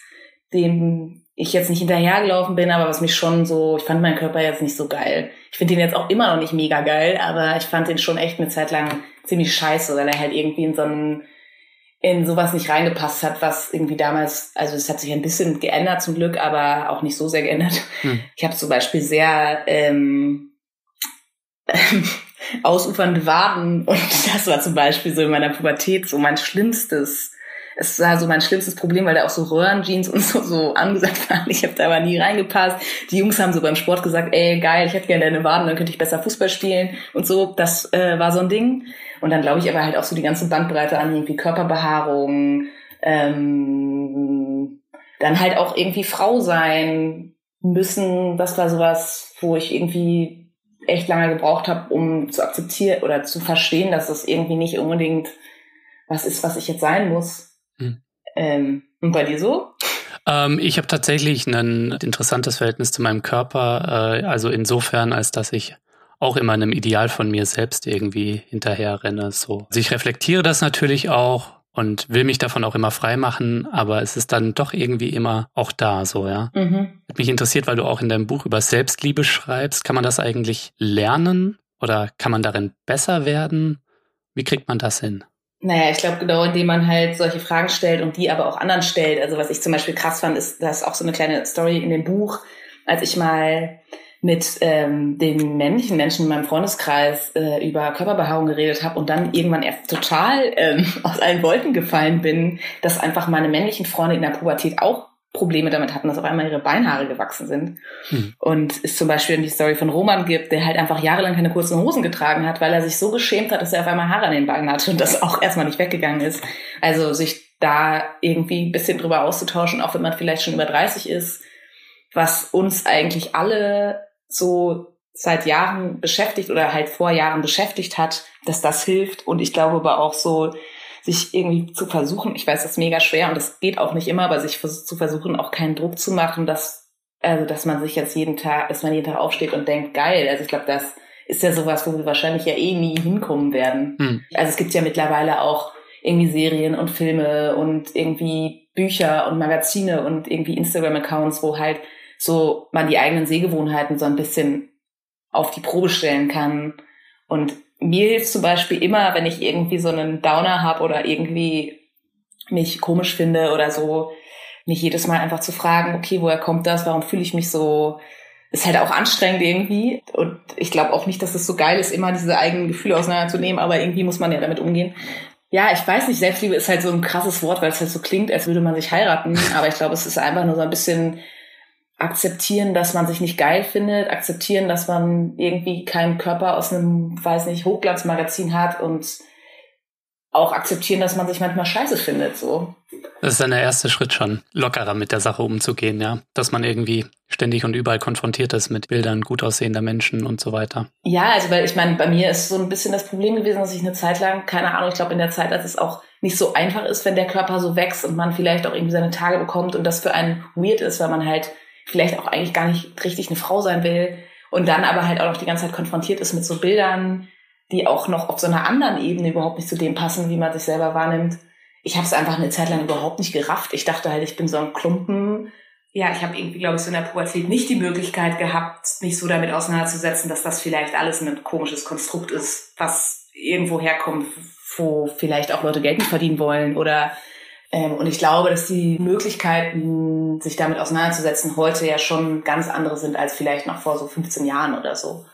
dem ich jetzt nicht hinterhergelaufen bin, aber was mich schon so, ich fand meinen Körper jetzt nicht so geil. Ich finde ihn jetzt auch immer noch nicht mega geil, aber ich fand ihn schon echt eine Zeit lang ziemlich scheiße, weil er halt irgendwie in so einen in sowas nicht reingepasst hat, was irgendwie damals, also es hat sich ein bisschen geändert zum Glück, aber auch nicht so sehr geändert. Hm. Ich habe zum Beispiel sehr ähm, ausufernde Waden und das war zum Beispiel so in meiner Pubertät so mein schlimmstes es war so mein schlimmstes Problem, weil da auch so Röhrenjeans und so, so angesagt waren. Ich habe da aber nie reingepasst. Die Jungs haben so beim Sport gesagt, ey, geil, ich hätte gerne deine Waden, dann könnte ich besser Fußball spielen und so. Das äh, war so ein Ding. Und dann glaube ich aber halt auch so die ganze Bandbreite an irgendwie Körperbehaarung, ähm, dann halt auch irgendwie Frau sein müssen. Das war sowas, wo ich irgendwie echt lange gebraucht habe, um zu akzeptieren oder zu verstehen, dass das irgendwie nicht unbedingt was ist, was ich jetzt sein muss. Hm. Ähm, und bei dir so? Ähm, ich habe tatsächlich ein interessantes Verhältnis zu meinem Körper, äh, also insofern, als dass ich auch immer einem Ideal von mir selbst irgendwie hinterher renne. So. Also ich reflektiere das natürlich auch und will mich davon auch immer frei machen, aber es ist dann doch irgendwie immer auch da, so, ja. Mhm. Hat mich interessiert, weil du auch in deinem Buch über Selbstliebe schreibst. Kann man das eigentlich lernen oder kann man darin besser werden? Wie kriegt man das hin? Naja, ich glaube genau, indem man halt solche Fragen stellt und die aber auch anderen stellt. Also was ich zum Beispiel krass fand, ist, das ist auch so eine kleine Story in dem Buch, als ich mal mit ähm, den männlichen Menschen in meinem Freundeskreis äh, über Körperbehaarung geredet habe und dann irgendwann erst total ähm, aus allen Wolken gefallen bin, dass einfach meine männlichen Freunde in der Pubertät auch Probleme damit hatten, dass auf einmal ihre Beinhaare gewachsen sind. Hm. Und es zum Beispiel die Story von Roman gibt, der halt einfach jahrelang keine kurzen Hosen getragen hat, weil er sich so geschämt hat, dass er auf einmal Haare an den Beinen hatte und das auch erstmal nicht weggegangen ist. Also sich da irgendwie ein bisschen drüber auszutauschen, auch wenn man vielleicht schon über 30 ist, was uns eigentlich alle so seit Jahren beschäftigt oder halt vor Jahren beschäftigt hat, dass das hilft. Und ich glaube aber auch so, sich irgendwie zu versuchen, ich weiß, das ist mega schwer und das geht auch nicht immer, aber sich zu versuchen, auch keinen Druck zu machen, dass, also, dass man sich jetzt jeden Tag, dass man jeden Tag aufsteht und denkt, geil. Also ich glaube, das ist ja sowas, wo wir wahrscheinlich ja eh nie hinkommen werden. Hm. Also es gibt ja mittlerweile auch irgendwie Serien und Filme und irgendwie Bücher und Magazine und irgendwie Instagram-Accounts, wo halt so man die eigenen Sehgewohnheiten so ein bisschen auf die Probe stellen kann. Und mir hilft zum Beispiel immer, wenn ich irgendwie so einen Downer habe oder irgendwie mich komisch finde oder so, mich jedes Mal einfach zu fragen, okay, woher kommt das? Warum fühle ich mich so? Ist halt auch anstrengend irgendwie. Und ich glaube auch nicht, dass es so geil ist, immer diese eigenen Gefühle auseinanderzunehmen, aber irgendwie muss man ja damit umgehen. Ja, ich weiß nicht, Selbstliebe ist halt so ein krasses Wort, weil es halt so klingt, als würde man sich heiraten. Aber ich glaube, es ist einfach nur so ein bisschen akzeptieren, dass man sich nicht geil findet, akzeptieren, dass man irgendwie keinen Körper aus einem, weiß nicht, Hochglanzmagazin hat und auch akzeptieren, dass man sich manchmal scheiße findet, so. Das ist dann der erste Schritt schon, lockerer mit der Sache umzugehen, ja. Dass man irgendwie ständig und überall konfrontiert ist mit Bildern gut aussehender Menschen und so weiter. Ja, also weil ich meine, bei mir ist so ein bisschen das Problem gewesen, dass ich eine Zeit lang, keine Ahnung, ich glaube in der Zeit, als es auch nicht so einfach ist, wenn der Körper so wächst und man vielleicht auch irgendwie seine Tage bekommt und das für einen weird ist, weil man halt vielleicht auch eigentlich gar nicht richtig eine Frau sein will und dann aber halt auch noch die ganze Zeit konfrontiert ist mit so Bildern, die auch noch auf so einer anderen Ebene überhaupt nicht zu dem passen, wie man sich selber wahrnimmt. ich habe es einfach eine Zeit lang überhaupt nicht gerafft. Ich dachte halt, ich bin so ein Klumpen. Ja, ich habe irgendwie, glaube ich, so in der Pubertät nicht die Möglichkeit gehabt, mich so damit auseinanderzusetzen, dass das vielleicht alles ein komisches Konstrukt ist, was irgendwo herkommt, wo vielleicht auch Leute Geld nicht verdienen wollen oder und ich glaube, dass die Möglichkeiten, sich damit auseinanderzusetzen, heute ja schon ganz andere sind als vielleicht noch vor so 15 Jahren oder so.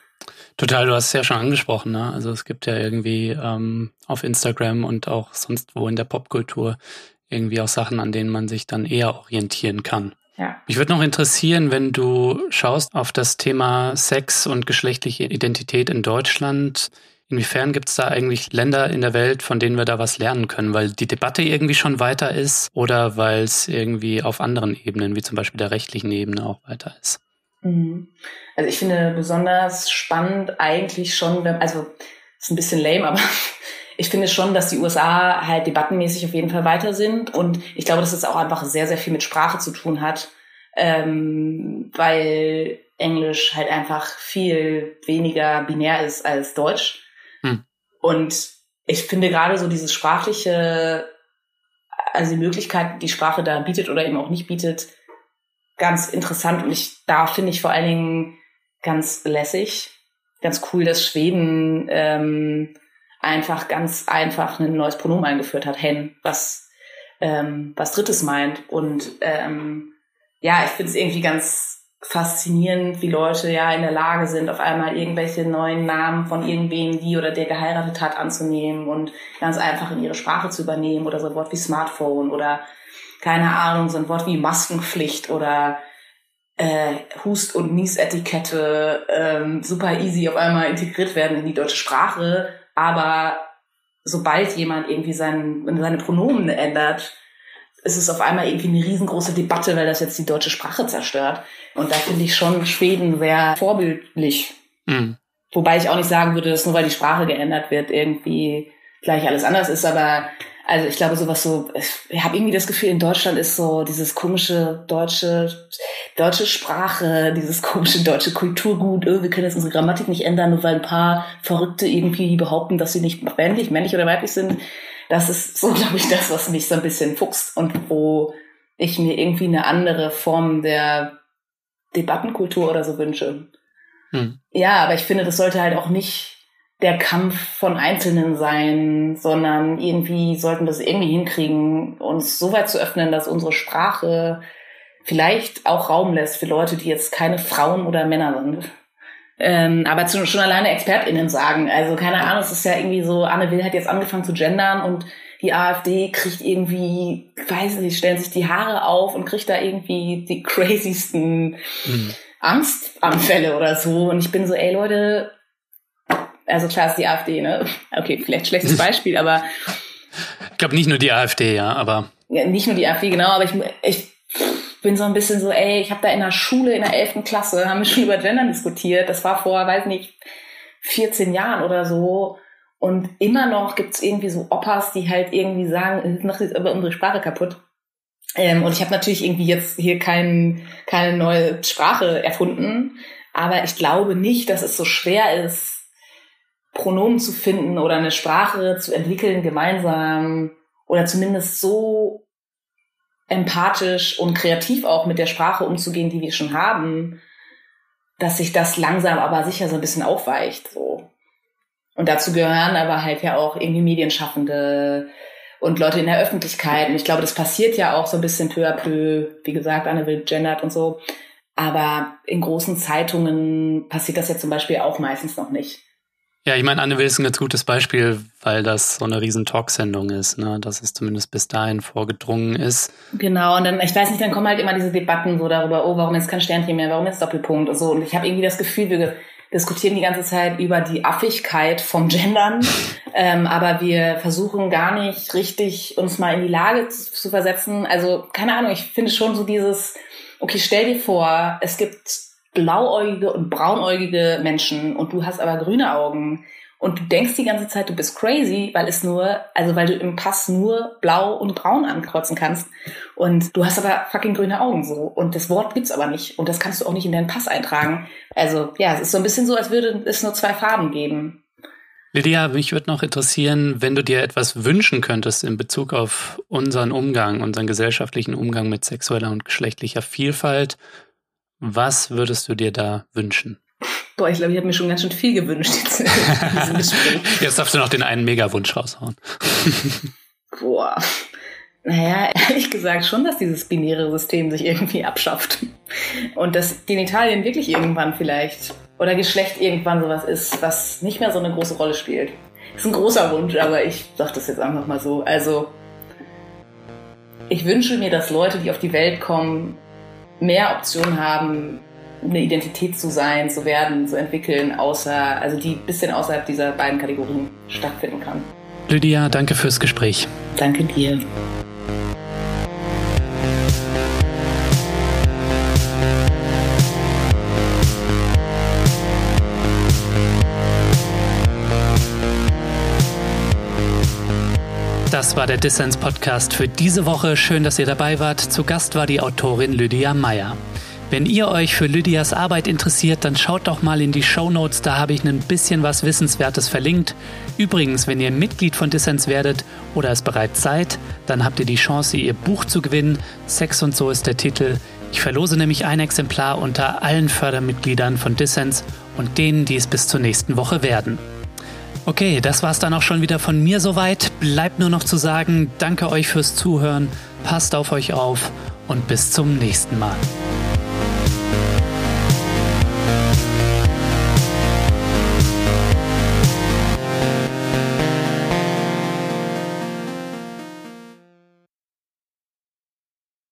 Total, du hast es ja schon angesprochen, ne? Also es gibt ja irgendwie ähm, auf Instagram und auch sonst wo in der Popkultur irgendwie auch Sachen, an denen man sich dann eher orientieren kann. Ja. Mich würde noch interessieren, wenn du schaust auf das Thema Sex und geschlechtliche Identität in Deutschland. Inwiefern gibt es da eigentlich Länder in der Welt, von denen wir da was lernen können? Weil die Debatte irgendwie schon weiter ist oder weil es irgendwie auf anderen Ebenen, wie zum Beispiel der rechtlichen Ebene, auch weiter ist? Mhm. Also ich finde besonders spannend eigentlich schon, also ist ein bisschen lame, aber ich finde schon, dass die USA halt debattenmäßig auf jeden Fall weiter sind und ich glaube, dass es auch einfach sehr, sehr viel mit Sprache zu tun hat, ähm, weil Englisch halt einfach viel weniger binär ist als Deutsch. Hm. Und ich finde gerade so dieses sprachliche, also die Möglichkeit, die Sprache da bietet oder eben auch nicht bietet, ganz interessant. Und ich, da finde ich vor allen Dingen ganz lässig, ganz cool, dass Schweden ähm, einfach ganz einfach ein neues Pronomen eingeführt hat, hen, was ähm, was Drittes meint. Und ähm, ja, ich finde es irgendwie ganz faszinierend, wie Leute ja in der Lage sind, auf einmal irgendwelche neuen Namen von irgendwem, die oder der geheiratet hat, anzunehmen und ganz einfach in ihre Sprache zu übernehmen oder so ein Wort wie Smartphone oder keine Ahnung, so ein Wort wie Maskenpflicht oder äh, Hust- und Niesetikette ähm, super easy auf einmal integriert werden in die deutsche Sprache. Aber sobald jemand irgendwie sein, seine Pronomen ändert, ist es auf einmal irgendwie eine riesengroße Debatte, weil das jetzt die deutsche Sprache zerstört. Und da finde ich schon Schweden sehr vorbildlich. Mhm. Wobei ich auch nicht sagen würde, dass nur weil die Sprache geändert wird, irgendwie gleich alles anders ist, aber also ich glaube sowas so, ich habe irgendwie das Gefühl, in Deutschland ist so dieses komische deutsche, deutsche Sprache, dieses komische deutsche Kulturgut, oh, wir können jetzt unsere Grammatik nicht ändern, nur weil ein paar Verrückte irgendwie behaupten, dass sie nicht männlich, männlich oder weiblich sind. Das ist so, glaube ich, das, was mich so ein bisschen fuchst und wo ich mir irgendwie eine andere Form der Debattenkultur oder so wünsche. Hm. Ja, aber ich finde, das sollte halt auch nicht der Kampf von Einzelnen sein, sondern irgendwie sollten wir es irgendwie hinkriegen, uns so weit zu öffnen, dass unsere Sprache vielleicht auch Raum lässt für Leute, die jetzt keine Frauen oder Männer sind. Ähm, aber zu, schon alleine ExpertInnen sagen. Also keine Ahnung, es ist ja irgendwie so, Anne Will hat jetzt angefangen zu gendern und die AfD kriegt irgendwie, weiß nicht, stellen sich die Haare auf und kriegt da irgendwie die crazysten mhm. Angstanfälle oder so. Und ich bin so, ey Leute, also klar ist die AfD, ne? Okay, vielleicht schlechtes Beispiel, aber. Ich glaube nicht nur die AfD, ja, aber. Ja, nicht nur die AfD, genau, aber ich, ich bin so ein bisschen so, ey, ich habe da in der Schule, in der 11. Klasse, haben wir schon über Gender diskutiert. Das war vor, weiß nicht, 14 Jahren oder so. Und immer noch gibt's irgendwie so Opas, die halt irgendwie sagen, noch ist aber unsere Sprache kaputt. Ähm, und ich habe natürlich irgendwie jetzt hier kein, keine neue Sprache erfunden. Aber ich glaube nicht, dass es so schwer ist, Pronomen zu finden oder eine Sprache zu entwickeln gemeinsam oder zumindest so empathisch und kreativ auch mit der Sprache umzugehen, die wir schon haben, dass sich das langsam aber sicher so ein bisschen aufweicht, so. Und dazu gehören aber halt ja auch irgendwie Medienschaffende und Leute in der Öffentlichkeit. Und ich glaube, das passiert ja auch so ein bisschen peu à peu. Wie gesagt, Anne will gendert und so. Aber in großen Zeitungen passiert das ja zum Beispiel auch meistens noch nicht. Ja, ich meine, Anne Will ist ein ganz gutes Beispiel, weil das so eine riesen Talksendung ist, ne? dass es zumindest bis dahin vorgedrungen ist. Genau, und dann, ich weiß nicht, dann kommen halt immer diese Debatten so darüber, oh, warum jetzt kein Sternchen mehr, warum jetzt Doppelpunkt und so. Und ich habe irgendwie das Gefühl, wir diskutieren die ganze Zeit über die Affigkeit vom Gendern, ähm, aber wir versuchen gar nicht richtig uns mal in die Lage zu, zu versetzen. Also, keine Ahnung, ich finde schon so dieses, okay, stell dir vor, es gibt blauäugige und braunäugige Menschen und du hast aber grüne Augen und du denkst die ganze Zeit, du bist crazy, weil es nur, also weil du im Pass nur blau und braun ankreuzen kannst und du hast aber fucking grüne Augen so und das Wort gibt's aber nicht und das kannst du auch nicht in deinen Pass eintragen. Also ja, es ist so ein bisschen so, als würde es nur zwei Farben geben. Lydia, mich würde noch interessieren, wenn du dir etwas wünschen könntest in Bezug auf unseren Umgang, unseren gesellschaftlichen Umgang mit sexueller und geschlechtlicher Vielfalt, was würdest du dir da wünschen? Boah, ich glaube, ich habe mir schon ganz schön viel gewünscht jetzt in diesem Gespräch. Jetzt darfst du noch den einen Megawunsch raushauen. Boah. Naja, ehrlich gesagt schon, dass dieses binäre System sich irgendwie abschafft. Und dass Genitalien wirklich irgendwann vielleicht oder Geschlecht irgendwann sowas ist, was nicht mehr so eine große Rolle spielt. Ist ein großer Wunsch, aber ich sag das jetzt einfach mal so. Also, ich wünsche mir, dass Leute, die auf die Welt kommen, mehr Optionen haben, eine Identität zu sein, zu werden, zu entwickeln, außer, also die ein bisschen außerhalb dieser beiden Kategorien stattfinden kann. Lydia, danke fürs Gespräch. Danke dir. Das war der Dissens Podcast für diese Woche. Schön, dass ihr dabei wart. Zu Gast war die Autorin Lydia Meyer. Wenn ihr euch für Lydias Arbeit interessiert, dann schaut doch mal in die Show Notes, da habe ich ein bisschen was Wissenswertes verlinkt. Übrigens, wenn ihr Mitglied von Dissens werdet oder es bereits seid, dann habt ihr die Chance, ihr Buch zu gewinnen. Sex und so ist der Titel. Ich verlose nämlich ein Exemplar unter allen Fördermitgliedern von Dissens und denen, die es bis zur nächsten Woche werden. Okay, das war's dann auch schon wieder von mir soweit. Bleibt nur noch zu sagen, danke euch fürs Zuhören, passt auf euch auf und bis zum nächsten Mal.